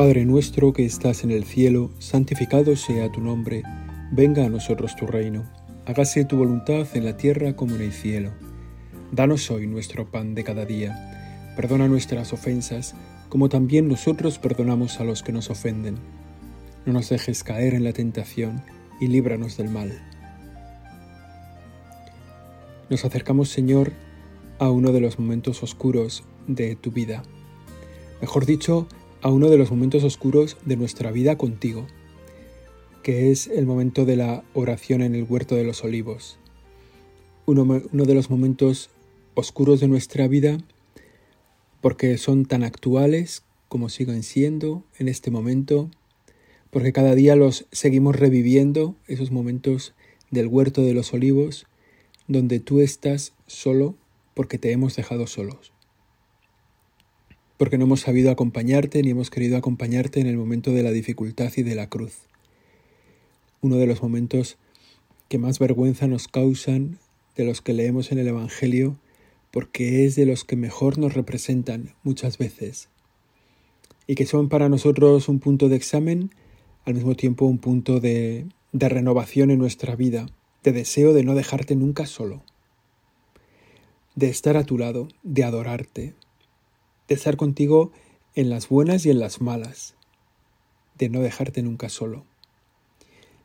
Padre nuestro que estás en el cielo, santificado sea tu nombre, venga a nosotros tu reino, hágase tu voluntad en la tierra como en el cielo. Danos hoy nuestro pan de cada día, perdona nuestras ofensas, como también nosotros perdonamos a los que nos ofenden. No nos dejes caer en la tentación y líbranos del mal. Nos acercamos, Señor, a uno de los momentos oscuros de tu vida. Mejor dicho, a uno de los momentos oscuros de nuestra vida contigo, que es el momento de la oración en el huerto de los olivos. Uno, de los momentos oscuros de nuestra vida porque son tan actuales como siguen siendo en este momento, porque cada día los seguimos reviviendo, esos momentos del huerto de los olivos, donde tú estás solo porque te hemos dejado solos porque no hemos sabido acompañarte ni hemos querido acompañarte en el momento de la dificultad y de la cruz. Uno de los momentos que más vergüenza nos causan de los que leemos en el Evangelio, porque es de los que mejor nos representan muchas veces, y que son para nosotros un punto de examen, al mismo tiempo un punto de, renovación en nuestra vida, de deseo de no dejarte nunca solo, de estar a tu lado, de adorarte, de estar contigo en las buenas y en las malas, de no dejarte nunca solo.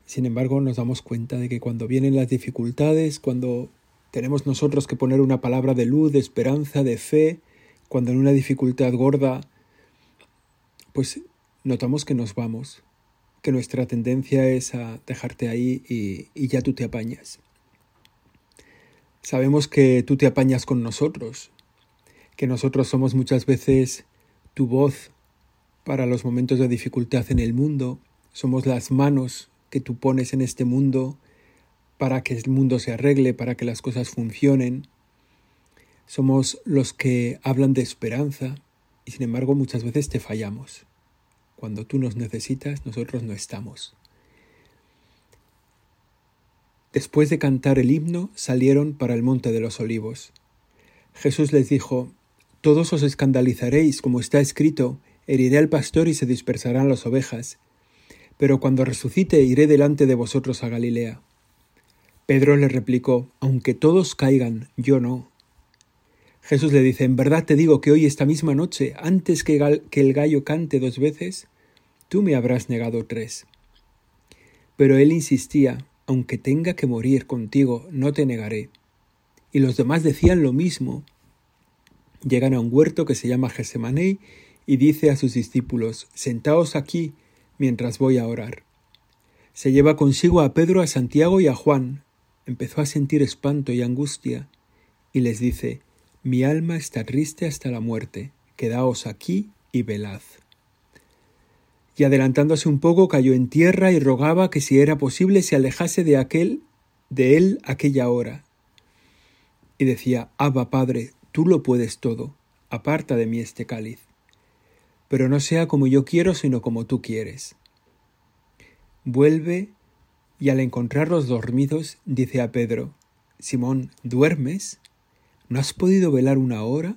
Sin embargo, nos damos cuenta de que cuando vienen las dificultades, cuando tenemos nosotros que poner una palabra de luz, de esperanza, de fe, cuando en una dificultad gorda, pues notamos que nos vamos, que nuestra tendencia es a dejarte ahí y, y ya tú te apañas. Sabemos que tú te apañas con nosotros, que nosotros somos muchas veces tu voz para los momentos de dificultad en el mundo, somos las manos que tú pones en este mundo para que el mundo se arregle, para que las cosas funcionen. Somos los que hablan de esperanza y sin embargo muchas veces te fallamos. Cuando tú nos necesitas, nosotros no estamos. Después de cantar el himno, salieron para el monte de los olivos. Jesús les dijo, todos os escandalizaréis, como está escrito, heriré al pastor y se dispersarán las ovejas. Pero cuando resucite iré delante de vosotros a Galilea. Pedro le replicó, aunque todos caigan, yo no. Jesús le dice, en verdad te digo que hoy esta misma noche, antes que, que el gallo cante dos veces, tú me habrás negado tres. Pero él insistía, aunque tenga que morir contigo, no te negaré. Y los demás decían lo mismo, Llegan a un huerto que se llama Gesemanei y dice a sus discípulos, Sentaos aquí mientras voy a orar. Se lleva consigo a Pedro, a Santiago y a Juan. Empezó a sentir espanto y angustia y les dice, Mi alma está triste hasta la muerte, quedaos aquí y velad. Y adelantándose un poco cayó en tierra y rogaba que si era posible se alejase de aquel de él aquella hora. Y decía, Abba Padre, Tú lo puedes todo, aparta de mí este cáliz. Pero no sea como yo quiero, sino como tú quieres. Vuelve y al encontrarlos dormidos dice a Pedro, Simón, ¿duermes? ¿No has podido velar una hora?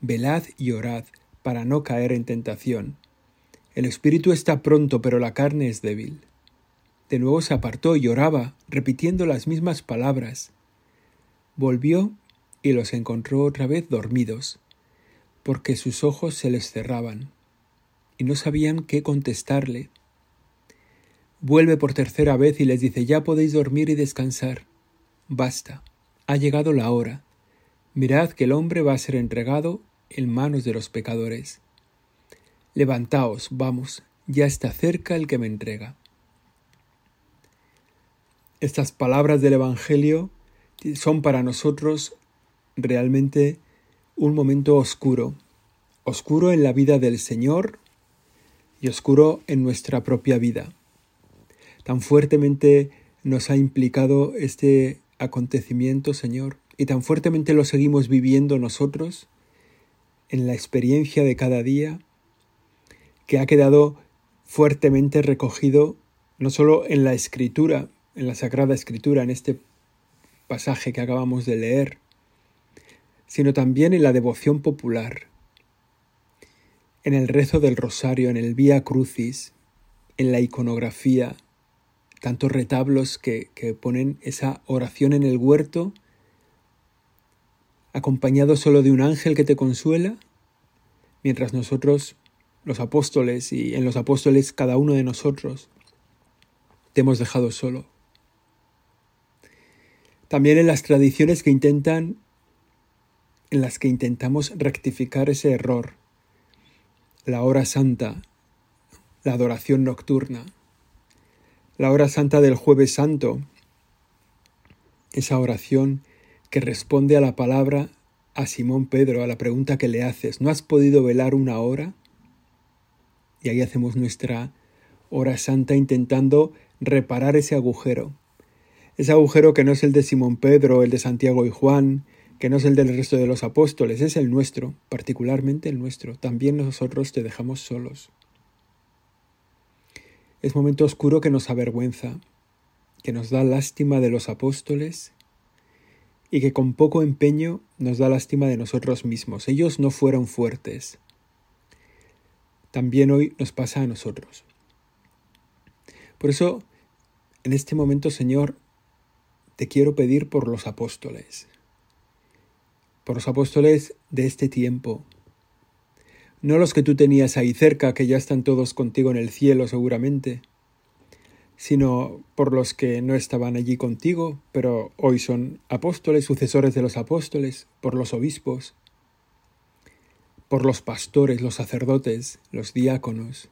Velad y orad para no caer en tentación. El espíritu está pronto, pero la carne es débil. De nuevo se apartó y oraba, repitiendo las mismas palabras. Volvió y los encontró otra vez dormidos, porque sus ojos se les cerraban, y no sabían qué contestarle. Vuelve por tercera vez y les dice Ya podéis dormir y descansar. Basta, ha llegado la hora. Mirad que el hombre va a ser entregado en manos de los pecadores. Levantaos, vamos, ya está cerca el que me entrega. Estas palabras del Evangelio son para nosotros realmente un momento oscuro, oscuro en la vida del Señor y oscuro en nuestra propia vida. Tan fuertemente nos ha implicado este acontecimiento, Señor, y tan fuertemente lo seguimos viviendo nosotros en la experiencia de cada día, que ha quedado fuertemente recogido no solo en la escritura, en la Sagrada Escritura, en este pasaje que acabamos de leer, sino también en la devoción popular. en el rezo del rosario, en el Vía Crucis, en la iconografía, tantos retablos que, que ponen esa oración en el huerto, acompañado solo de un ángel que te consuela, mientras nosotros, los apóstoles, y en los apóstoles cada uno de nosotros, te hemos dejado solo. También en las tradiciones que intentan, en las que intentamos rectificar ese error, la hora santa, la adoración nocturna, la hora santa del jueves santo, esa oración que responde a la palabra a Simón Pedro, a la pregunta que le haces, ¿no has podido velar una hora? Y ahí hacemos nuestra hora santa intentando reparar ese agujero, ese agujero que no es el de Simón Pedro, el de Santiago y Juan, que no es el del resto de los apóstoles, es el nuestro, particularmente el nuestro. También nosotros te dejamos solos. Es momento oscuro que nos avergüenza, que nos da lástima de los apóstoles y que con poco empeño nos da lástima de nosotros mismos. Ellos no fueron fuertes. También hoy nos pasa a nosotros. Por eso, en este momento, Señor, te quiero pedir por los apóstoles, por los apóstoles de este tiempo, no los que tú tenías ahí cerca, que ya están todos contigo en el cielo seguramente, sino por los que no estaban allí contigo, pero hoy son apóstoles, sucesores de los apóstoles, por los obispos, por los pastores, los sacerdotes, los diáconos,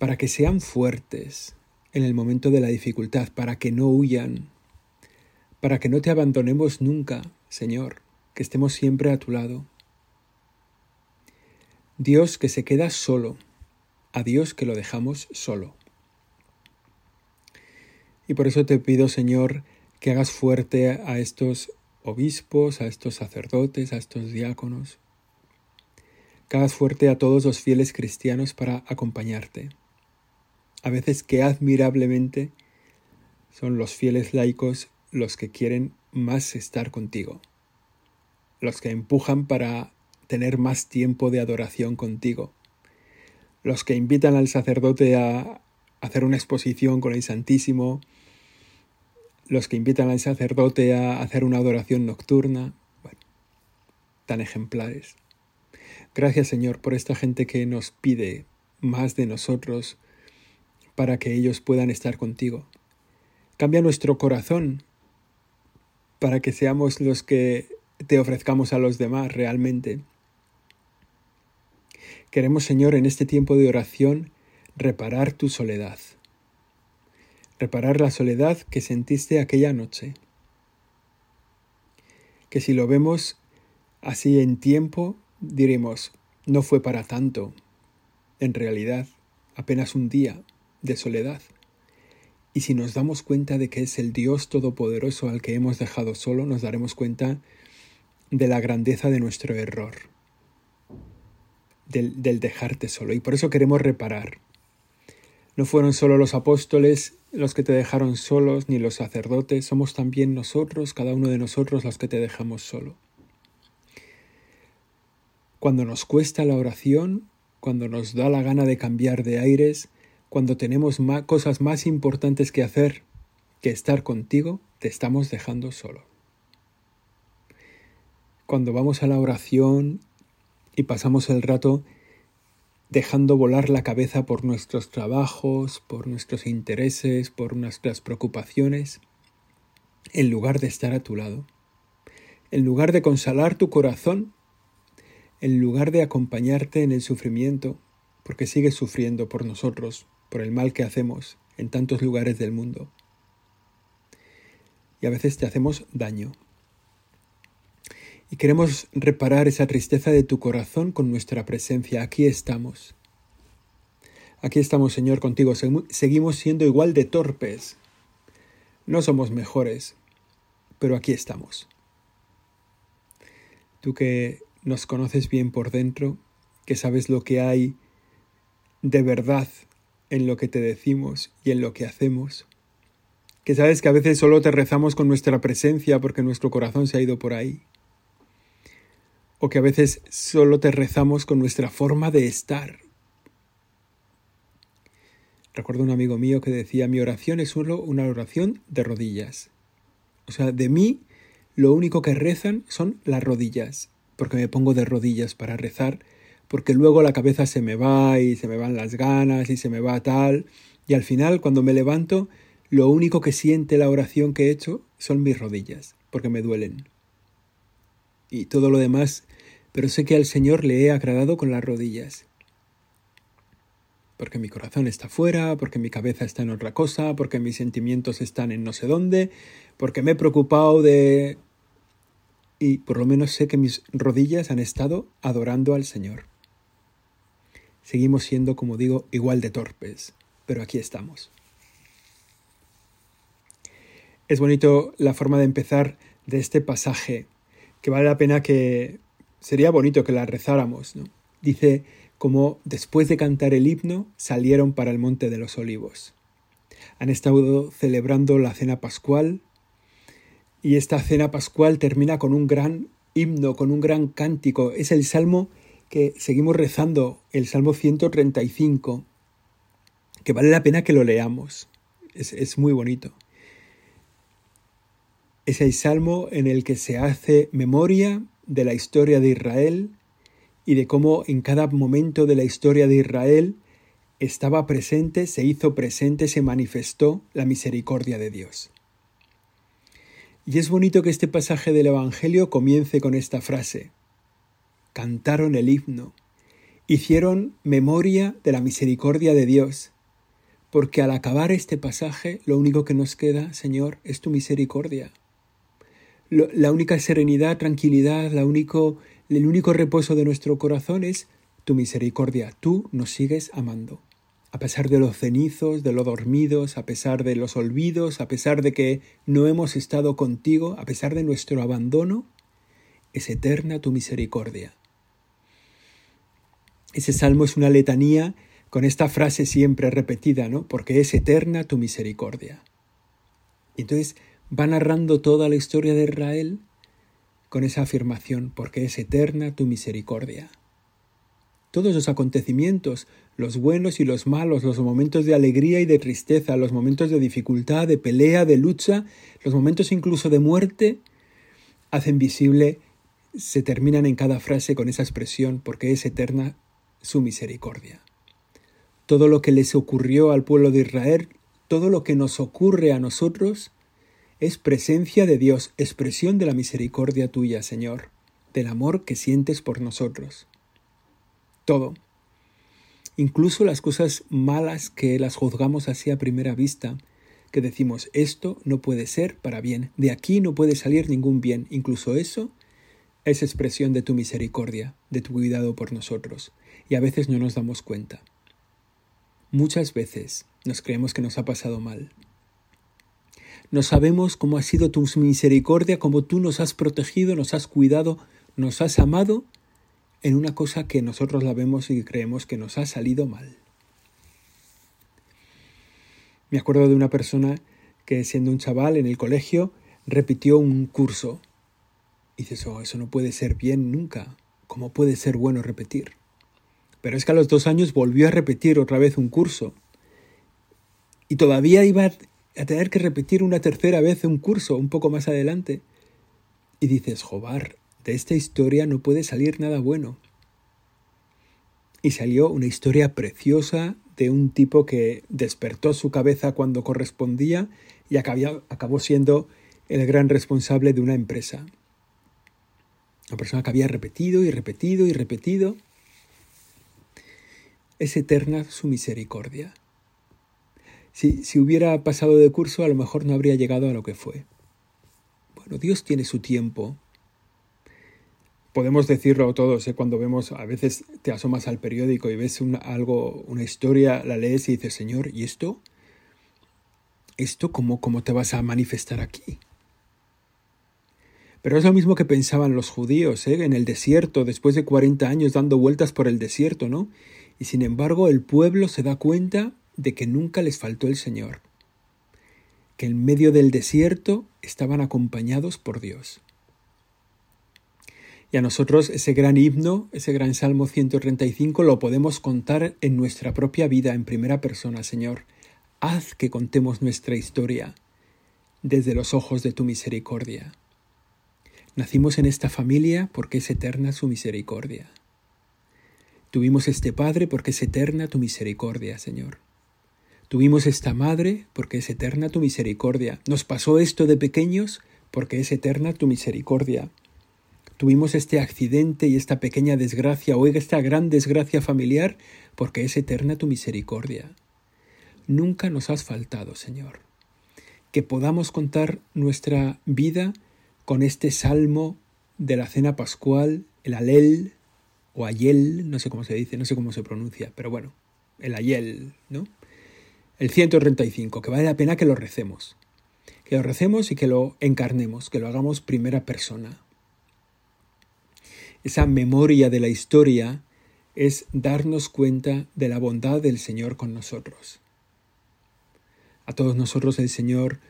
para que sean fuertes en el momento de la dificultad, para que no huyan, para que no te abandonemos nunca, Señor, que estemos siempre a tu lado. Dios que se queda solo, a Dios que lo dejamos solo. Y por eso te pido, Señor, que hagas fuerte a estos obispos, a estos sacerdotes, a estos diáconos, que hagas fuerte a todos los fieles cristianos para acompañarte. A veces que admirablemente son los fieles laicos los que quieren más estar contigo, los que empujan para tener más tiempo de adoración contigo, los que invitan al sacerdote a hacer una exposición con el Santísimo, los que invitan al sacerdote a hacer una adoración nocturna, bueno, tan ejemplares. Gracias Señor por esta gente que nos pide más de nosotros para que ellos puedan estar contigo. Cambia nuestro corazón para que seamos los que te ofrezcamos a los demás realmente. Queremos, Señor, en este tiempo de oración, reparar tu soledad, reparar la soledad que sentiste aquella noche. Que si lo vemos así en tiempo, diremos, no fue para tanto, en realidad, apenas un día de soledad. Y si nos damos cuenta de que es el Dios Todopoderoso al que hemos dejado solo, nos daremos cuenta de la grandeza de nuestro error, del, del, dejarte solo. Y por eso queremos reparar. No fueron solo los apóstoles los que te dejaron solos, ni los sacerdotes, somos también nosotros, cada uno de nosotros, los que te dejamos solo. Cuando nos cuesta la oración, cuando nos da la gana de cambiar de aires, cuando tenemos más, cosas más importantes que hacer que estar contigo, te estamos dejando solo. Cuando vamos a la oración y pasamos el rato dejando volar la cabeza por nuestros trabajos, por nuestros intereses, por nuestras preocupaciones, en lugar de estar a tu lado, en lugar de consolar tu corazón, en lugar de acompañarte en el sufrimiento, porque sigues sufriendo por nosotros, por el mal que hacemos en tantos lugares del mundo. Y a veces te hacemos daño. Y queremos reparar esa tristeza de tu corazón con nuestra presencia. Aquí estamos. Aquí estamos, Señor, contigo. Seguimos siendo igual de torpes. No somos mejores, pero aquí estamos. Tú que nos conoces bien por dentro, que sabes lo que hay de verdad en lo que te decimos y en lo que hacemos, que sabes que a veces solo te rezamos con nuestra presencia porque nuestro corazón se ha ido por ahí. O que a veces solo te rezamos con nuestra forma de estar. Recuerdo un amigo mío que decía, mi oración es solo una oración de rodillas. O sea, de mí lo único que rezan son las rodillas, porque me pongo de rodillas para rezar, porque luego la cabeza se me va y se me van las ganas y se me va tal, y al final cuando me levanto, lo único que siente la oración que he hecho son mis rodillas, porque me duelen. Y todo lo demás, pero sé que al Señor le he agradado con las rodillas porque mi corazón está fuera, porque mi cabeza está en otra cosa, porque mis sentimientos están en no sé dónde, porque me he preocupado de... Y por lo menos sé que mis rodillas han estado adorando al Señor. Seguimos siendo, como digo, igual de torpes, pero aquí estamos. Es bonito la forma de empezar de este pasaje, que vale la pena que... Sería bonito que la rezáramos, ¿no? Dice, como después de cantar el himno salieron para el Monte de los Olivos. Han estado celebrando la cena pascual y esta cena pascual termina con un gran himno, con un gran cántico. Es el salmo que seguimos rezando, el Salmo 135, que vale la pena que lo leamos. Es, es muy bonito. Es el salmo en el que se hace memoria de la historia de Israel y de cómo en cada momento de la historia de Israel estaba presente, se hizo presente, se manifestó la misericordia de Dios. Y es bonito que este pasaje del Evangelio comience con esta frase. Cantaron el himno, hicieron memoria de la misericordia de Dios, porque al acabar este pasaje lo único que nos queda, Señor, es tu misericordia. La única serenidad, tranquilidad, la único el único reposo de nuestro corazón es tu misericordia. Tú nos sigues amando. A pesar de los cenizos, de los dormidos, a pesar de los olvidos, a pesar de que no hemos estado contigo, a pesar de nuestro abandono, es eterna tu misericordia. Ese salmo es una letanía con esta frase siempre repetida, ¿no? Porque es eterna tu misericordia. Entonces va narrando toda la historia de Israel con esa afirmación, porque es eterna tu misericordia. Todos los acontecimientos, los buenos y los malos, los momentos de alegría y de tristeza, los momentos de dificultad, de pelea, de lucha, los momentos incluso de muerte, hacen visible, se terminan en cada frase con esa expresión, porque es eterna su misericordia. Todo lo que les ocurrió al pueblo de Israel, todo lo que nos ocurre a nosotros, es presencia de Dios, expresión de la misericordia tuya, Señor, del amor que sientes por nosotros. Todo. Incluso las cosas malas que las juzgamos así a primera vista, que decimos esto no puede ser para bien, de aquí no puede salir ningún bien, incluso eso es expresión de tu misericordia, de tu cuidado por nosotros, y a veces no nos damos cuenta. Muchas veces nos creemos que nos ha pasado mal, no sabemos cómo ha sido tu misericordia, cómo tú nos has protegido, nos has cuidado, nos has amado en una cosa que nosotros la vemos y creemos que nos ha salido mal. Me acuerdo de una persona que siendo un chaval en el colegio repitió un curso. Y dices, oh, eso no puede ser bien nunca. ¿Cómo puede ser bueno repetir? Pero es que a los dos años volvió a repetir otra vez un curso. Y todavía iba a tener que repetir una tercera vez un curso un poco más adelante. Y dices, Jobar, de esta historia no puede salir nada bueno. Y salió una historia preciosa de un tipo que despertó su cabeza cuando correspondía y acabó, siendo el gran responsable de una empresa. Una persona que había repetido y repetido y repetido. Es eterna su misericordia. Si, hubiera pasado de curso, a lo mejor no habría llegado a lo que fue. Bueno, Dios tiene su tiempo. Podemos decirlo todos, ¿eh? cuando vemos, a veces te asomas al periódico y ves algo, una historia, la lees y dices, Señor, ¿y esto? ¿Esto cómo, cómo te vas a manifestar aquí? Pero es lo mismo que pensaban los judíos ¿eh? en el desierto, después de 40 años dando vueltas por el desierto, ¿no? Y sin embargo el pueblo se da cuenta de que nunca les faltó el Señor, que en medio del desierto estaban acompañados por Dios. Y a nosotros ese gran himno, ese gran Salmo 135, lo podemos contar en nuestra propia vida, en primera persona, Señor. Haz que contemos nuestra historia desde los ojos de tu misericordia. Nacimos en esta familia porque es eterna su misericordia. Tuvimos este Padre porque es eterna tu misericordia, Señor. Tuvimos esta Madre porque es eterna tu misericordia. Nos pasó esto de pequeños porque es eterna tu misericordia. Tuvimos este accidente y esta pequeña desgracia o esta gran desgracia familiar porque es eterna tu misericordia. Nunca nos has faltado, Señor. Que podamos contar nuestra vida con este salmo de la cena pascual, el alel o ayel, no sé cómo se dice, no sé cómo se pronuncia, pero bueno, el ayel, ¿no? El 135, que vale la pena que lo recemos. Que lo recemos y que lo encarnemos, que lo hagamos primera persona. Esa memoria de la historia es darnos cuenta de la bondad del Señor con nosotros. A todos nosotros el Señor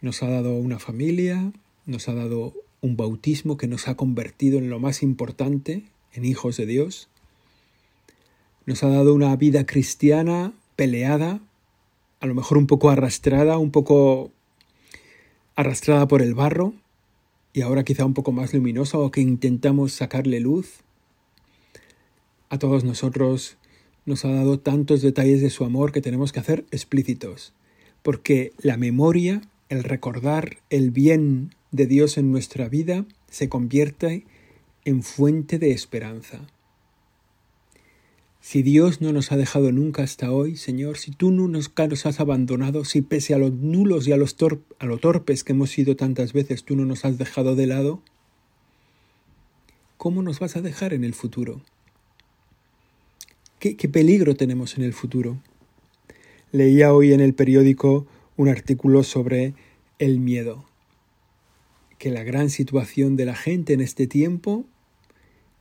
nos ha dado una familia, nos ha dado un bautismo que nos ha convertido en lo más importante, en hijos de Dios. Nos ha dado una vida cristiana peleada, a lo mejor un poco arrastrada, un poco arrastrada por el barro, y ahora quizá un poco más luminosa o que intentamos sacarle luz. A todos nosotros nos ha dado tantos detalles de su amor que tenemos que hacer explícitos, porque la memoria el recordar el bien de Dios en nuestra vida se convierte en fuente de esperanza. Si Dios no nos ha dejado nunca hasta hoy, Señor, si tú no nos, has abandonado, si pese a los nulos y a los a torpes que hemos sido tantas veces, tú no nos has dejado de lado, ¿cómo nos vas a dejar en el futuro? ¿Qué, qué peligro tenemos en el futuro? Leía hoy en el periódico un artículo sobre el miedo, que la gran situación de la gente en este tiempo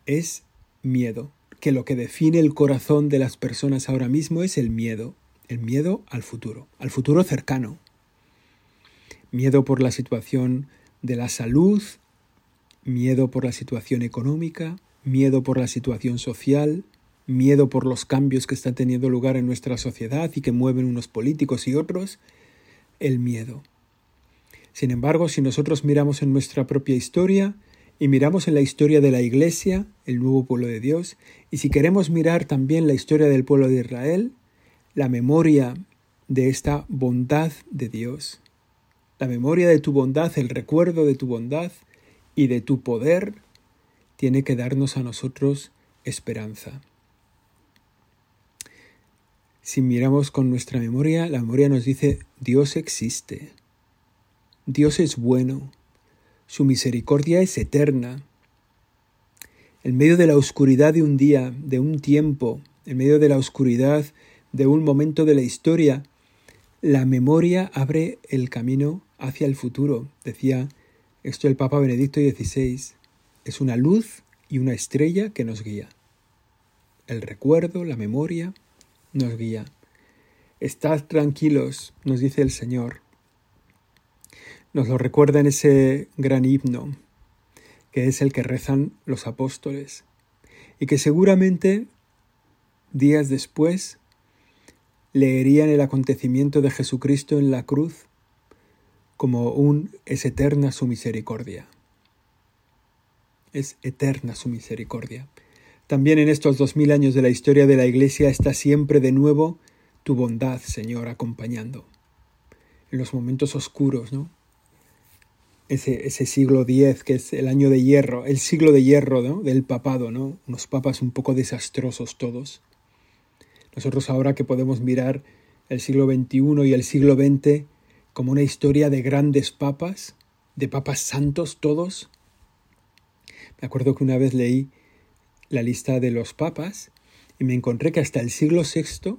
es miedo, que lo que define el corazón de las personas ahora mismo es el miedo, el miedo al futuro, al futuro cercano. Miedo por la situación de la salud, miedo por la situación económica, miedo por la situación social, miedo por los cambios que están teniendo lugar en nuestra sociedad y que mueven unos políticos y otros, el miedo. Sin embargo, si nosotros miramos en nuestra propia historia y miramos en la historia de la Iglesia, el nuevo pueblo de Dios, y si queremos mirar también la historia del pueblo de Israel, la memoria de esta bondad de Dios, la memoria de tu bondad, el recuerdo de tu bondad y de tu poder, tiene que darnos a nosotros esperanza. Si miramos con nuestra memoria, la memoria nos dice, Dios existe, Dios es bueno, su misericordia es eterna. En medio de la oscuridad de un día, de un tiempo, en medio de la oscuridad de un momento de la historia, la memoria abre el camino hacia el futuro. Decía esto el Papa Benedicto XVI. Es una luz y una estrella que nos guía. El recuerdo, la memoria, nos guía. Estad tranquilos, nos dice el Señor. Nos lo recuerda en ese gran himno, que es el que rezan los apóstoles, y que seguramente días después leerían el acontecimiento de Jesucristo en la cruz como un es eterna su misericordia. Es eterna su misericordia. También en estos dos mil años de la historia de la Iglesia está siempre de nuevo tu bondad, Señor, acompañando. En los momentos oscuros, ¿no? Ese, ese siglo X, que es el año de hierro, el siglo de hierro ¿no? del papado, ¿no? Unos papas un poco desastrosos todos. Nosotros ahora que podemos mirar el siglo XXI y el siglo XX como una historia de grandes papas, de papas santos todos. Me acuerdo que una vez leí la lista de los papas y me encontré que hasta el siglo VI,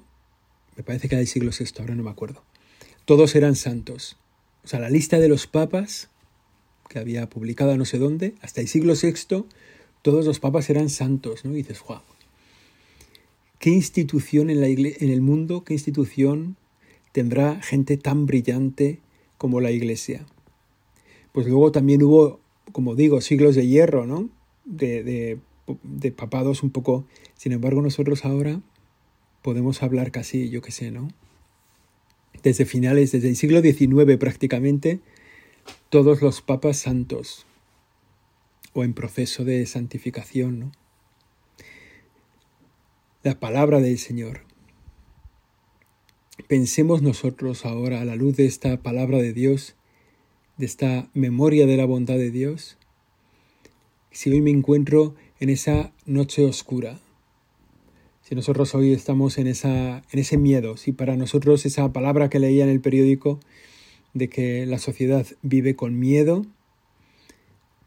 me parece que era el siglo VI, ahora no me acuerdo, todos eran santos. O sea, la lista de los papas que había publicado no sé dónde, hasta el siglo VI, todos los papas eran santos, ¿no? Y dices, wow, ¿qué institución en, la en el mundo, qué institución tendrá gente tan brillante como la iglesia? Pues luego también hubo, como digo, siglos de hierro, ¿no? de, de, papados un poco. Sin embargo, nosotros ahora podemos hablar casi, yo qué sé, ¿no? Desde finales, desde el siglo XIX prácticamente, todos los papas santos o en proceso de santificación. La palabra del Señor. Pensemos nosotros ahora a la luz de esta palabra de Dios, de esta memoria de la bondad de Dios, si hoy me encuentro en esa noche oscura, si nosotros hoy estamos en, esa, en ese miedo, si para nosotros esa palabra que leía en el periódico de que la sociedad vive con miedo,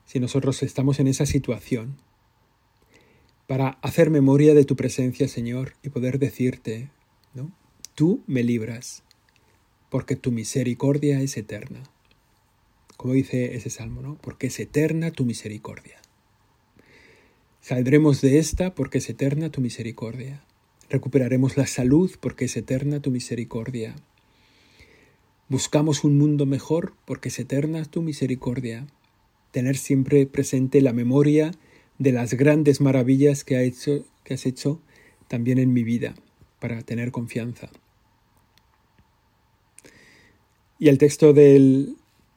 si nosotros estamos en esa situación, para hacer memoria de tu presencia, Señor, y poder decirte, ¿no? Tú me libras, porque tu misericordia es eterna. Como dice ese salmo, ¿no? Porque es eterna tu misericordia. Saldremos de esta porque es eterna tu misericordia. Recuperaremos la salud porque es eterna tu misericordia. Buscamos un mundo mejor porque es eterna tu misericordia. Tener siempre presente la memoria de las grandes maravillas que, ha hecho, que has hecho también en mi vida para tener confianza. Y el texto del,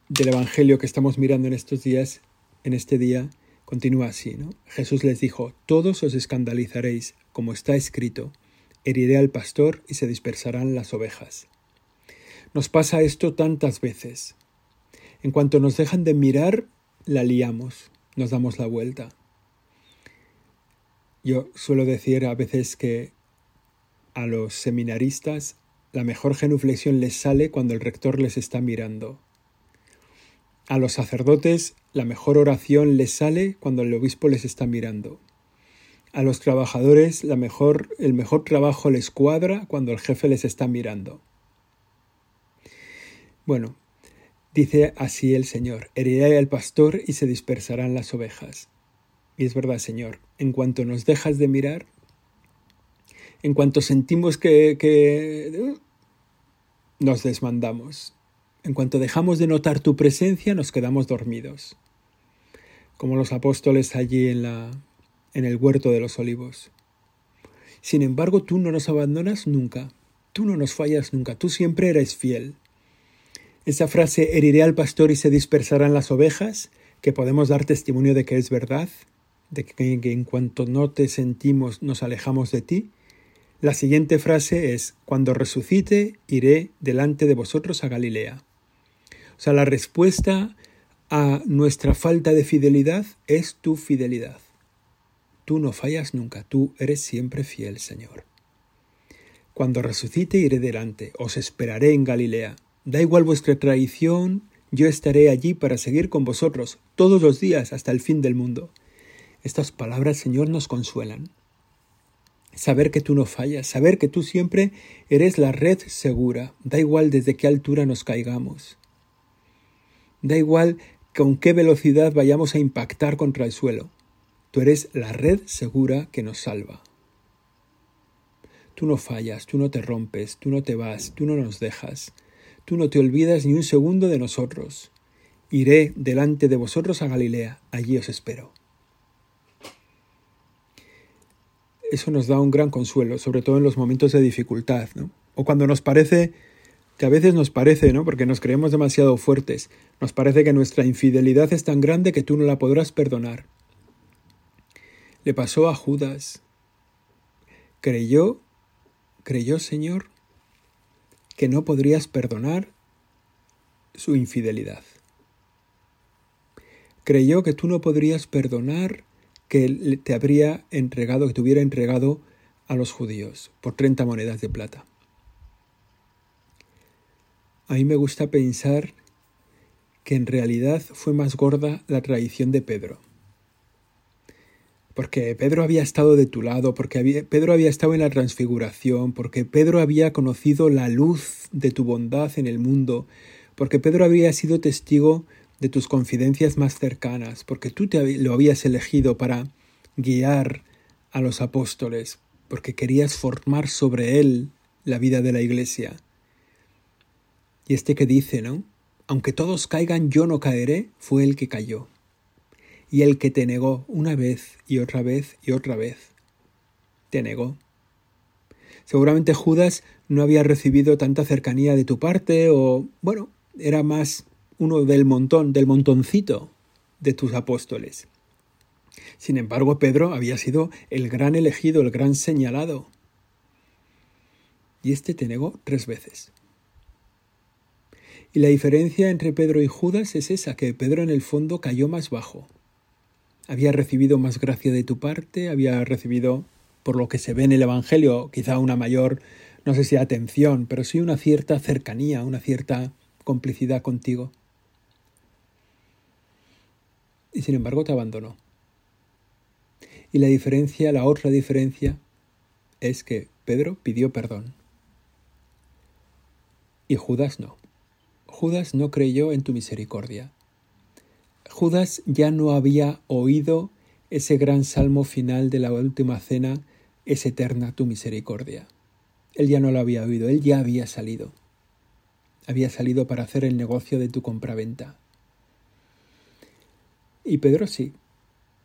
del Evangelio que estamos mirando en estos días, en este día, continúa así, ¿no? Jesús les dijo, todos os escandalizaréis, como está escrito, heriré al pastor y se dispersarán las ovejas. Nos pasa esto tantas veces. En cuanto nos dejan de mirar, la liamos, nos damos la vuelta. Yo suelo decir a veces que a los seminaristas la mejor genuflexión les sale cuando el rector les está mirando. A los sacerdotes la mejor oración les sale cuando el obispo les está mirando. A los trabajadores la mejor, el mejor trabajo les cuadra cuando el jefe les está mirando. Bueno, dice así el Señor, heriré al pastor y se dispersarán las ovejas. Y es verdad, Señor, en cuanto nos dejas de mirar, en cuanto sentimos que, nos desmandamos. En cuanto dejamos de notar tu presencia, nos quedamos dormidos, como los apóstoles allí en el huerto de los olivos. Sin embargo, tú no nos abandonas nunca, tú no nos fallas nunca, tú siempre eres fiel. Esa frase, heriré al pastor y se dispersarán las ovejas, que podemos dar testimonio de que es verdad, de que en cuanto no te sentimos nos alejamos de ti, la siguiente frase es, cuando resucite, iré delante de vosotros a Galilea. O sea, la respuesta a nuestra falta de fidelidad es tu fidelidad. Tú no fallas nunca, tú eres siempre fiel, Señor. Cuando resucite, iré delante, os esperaré en Galilea. Da igual vuestra traición, yo estaré allí para seguir con vosotros todos los días hasta el fin del mundo. Estas palabras, Señor, nos consuelan. Saber que tú no fallas, saber que tú siempre eres la red segura, da igual desde qué altura nos caigamos, da igual con qué velocidad vayamos a impactar contra el suelo, tú eres la red segura que nos salva. Tú no fallas, tú no te rompes, tú no te vas, tú no nos dejas, tú no te olvidas ni un segundo de nosotros. Iré delante de vosotros a Galilea, allí os espero. eso nos da un gran consuelo, sobre todo en los momentos de dificultad, ¿no? O cuando nos parece, que a veces nos parece, ¿no? Porque nos creemos demasiado fuertes, nos parece que nuestra infidelidad es tan grande que tú no la podrás perdonar. Le pasó a Judas. Creyó, creyó, Señor, que no podrías perdonar su infidelidad. Creyó que tú no podrías perdonar que te habría entregado, que te hubiera entregado a los judíos por 30 monedas de plata. A mí me gusta pensar que en realidad fue más gorda la traición de Pedro. Porque Pedro había estado de tu lado, porque Pedro había estado en la transfiguración, porque Pedro había conocido la luz de tu bondad en el mundo, porque Pedro había sido testigo de tus confidencias más cercanas, porque tú te lo habías elegido para guiar a los apóstoles, porque querías formar sobre él la vida de la iglesia. Y este que dice, ¿no? Aunque todos caigan, yo no caeré, fue el que cayó. Y el que te negó una vez y otra vez y otra vez. Te negó. Seguramente Judas no había recibido tanta cercanía de tu parte o, bueno, era más uno del montón, del montoncito de tus apóstoles. Sin embargo, Pedro había sido el gran elegido, el gran señalado. Y este te negó tres veces. Y la diferencia entre Pedro y Judas es esa, que Pedro en el fondo cayó más bajo. Había recibido más gracia de tu parte, había recibido, por lo que se ve en el Evangelio, quizá una mayor, no sé si atención, pero sí una cierta cercanía, una cierta complicidad contigo. Y sin embargo te abandonó. Y la diferencia, la otra diferencia, es que Pedro pidió perdón. Y Judas no. Judas no creyó en tu misericordia. Judas ya no había oído ese gran salmo final de la última cena, es eterna tu misericordia. Él ya no lo había oído, él ya había salido. Había salido para hacer el negocio de tu compraventa. Y Pedro sí.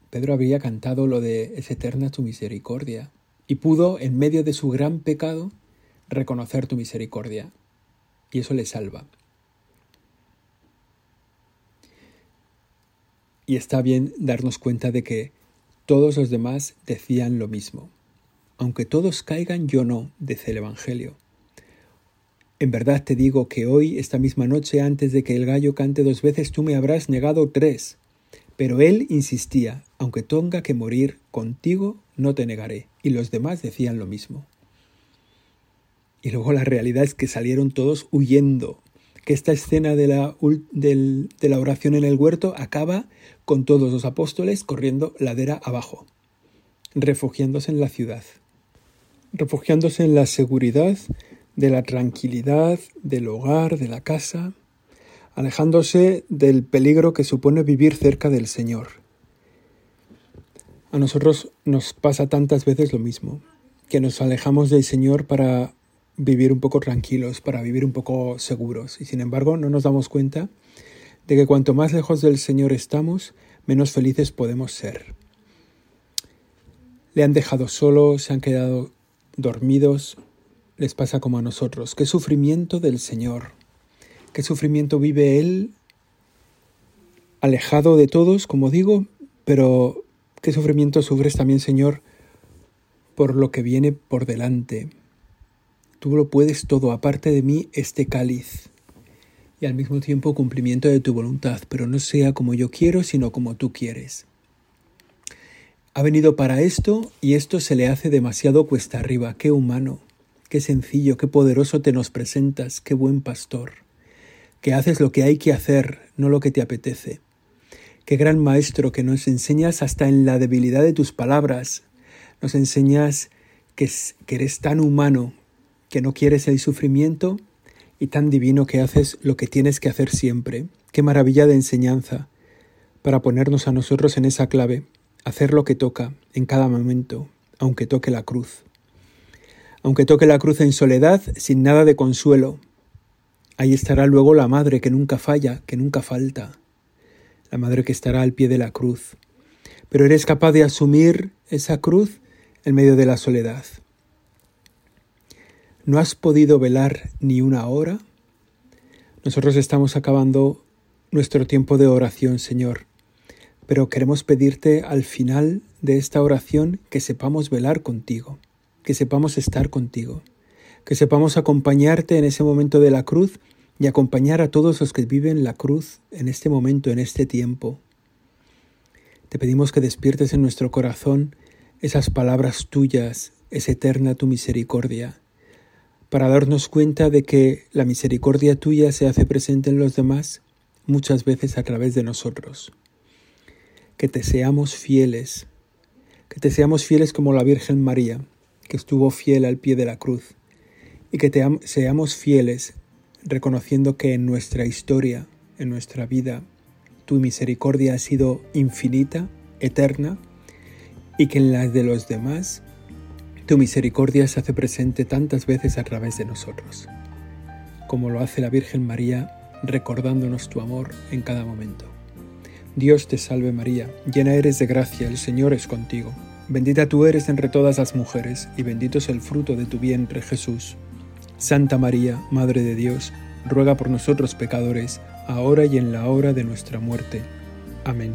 Pedro había cantado lo de es eterna tu misericordia y pudo, en medio de su gran pecado, reconocer tu misericordia. Y eso le salva. Y está bien darnos cuenta de que todos los demás decían lo mismo. Aunque todos caigan, yo no, dice el Evangelio. En verdad te digo que hoy, esta misma noche, antes de que el gallo cante dos veces, tú me habrás negado tres. Pero él insistía, aunque tenga que morir, contigo no te negaré. Y los demás decían lo mismo. Y luego la realidad es que salieron todos huyendo, que esta escena de la, de la oración en el huerto acaba con todos los apóstoles corriendo ladera abajo, refugiándose en la ciudad, refugiándose en la seguridad de la tranquilidad del hogar, de la casa, alejándose del peligro que supone vivir cerca del Señor. A nosotros nos pasa tantas veces lo mismo, que nos alejamos del Señor para vivir un poco tranquilos, para vivir un poco seguros. Y sin embargo, no nos damos cuenta de que cuanto más lejos del Señor estamos, menos felices podemos ser. Le han dejado solo, se han quedado dormidos, les pasa como a nosotros. Qué sufrimiento del Señor, qué sufrimiento vive Él, alejado de todos, como digo, pero qué sufrimiento sufres también, Señor, por lo que viene por delante, Tú lo puedes todo, aparte de mí, este cáliz. Y al mismo tiempo cumplimiento de tu voluntad, pero no sea como yo quiero, sino como tú quieres. Ha venido para esto y esto se le hace demasiado cuesta arriba. Qué humano, qué sencillo, qué poderoso te nos presentas, qué buen pastor. Que haces lo que hay que hacer, no lo que te apetece. Qué gran maestro que nos enseñas hasta en la debilidad de tus palabras. Nos enseñas que, que eres tan humano que no quieres el sufrimiento y tan divino que haces lo que tienes que hacer siempre. Qué maravilla de enseñanza para ponernos a nosotros en esa clave, hacer lo que toca en cada momento, aunque toque la cruz. Aunque toque la cruz en soledad, sin nada de consuelo. Ahí estará luego la madre que nunca falla, que nunca falta, la madre que estará al pie de la cruz. Pero eres capaz de asumir esa cruz en medio de la soledad. ¿No has podido velar ni una hora? Nosotros estamos acabando nuestro tiempo de oración, Señor, pero queremos pedirte al final de esta oración que sepamos velar contigo, que sepamos estar contigo, que sepamos acompañarte en ese momento de la cruz y acompañar a todos los que viven la cruz en este momento, en este tiempo. Te pedimos que despiertes en nuestro corazón esas palabras tuyas, es eterna tu misericordia, para darnos cuenta de que la misericordia tuya se hace presente en los demás muchas veces a través de nosotros. Que te seamos fieles, que te seamos fieles como la Virgen María, que estuvo fiel al pie de la cruz, y que te seamos fieles reconociendo que en nuestra historia, en nuestra vida, tu misericordia ha sido infinita, eterna, y que en las de los demás tu misericordia se hace presente tantas veces a través de nosotros, como lo hace la Virgen María recordándonos tu amor en cada momento. Dios te salve María, llena eres de gracia, el Señor es contigo. Bendita tú eres entre todas las mujeres, y bendito es el fruto de tu vientre Jesús. Santa María, Madre de Dios, ruega por nosotros pecadores, ahora y en la hora de nuestra muerte. Amén.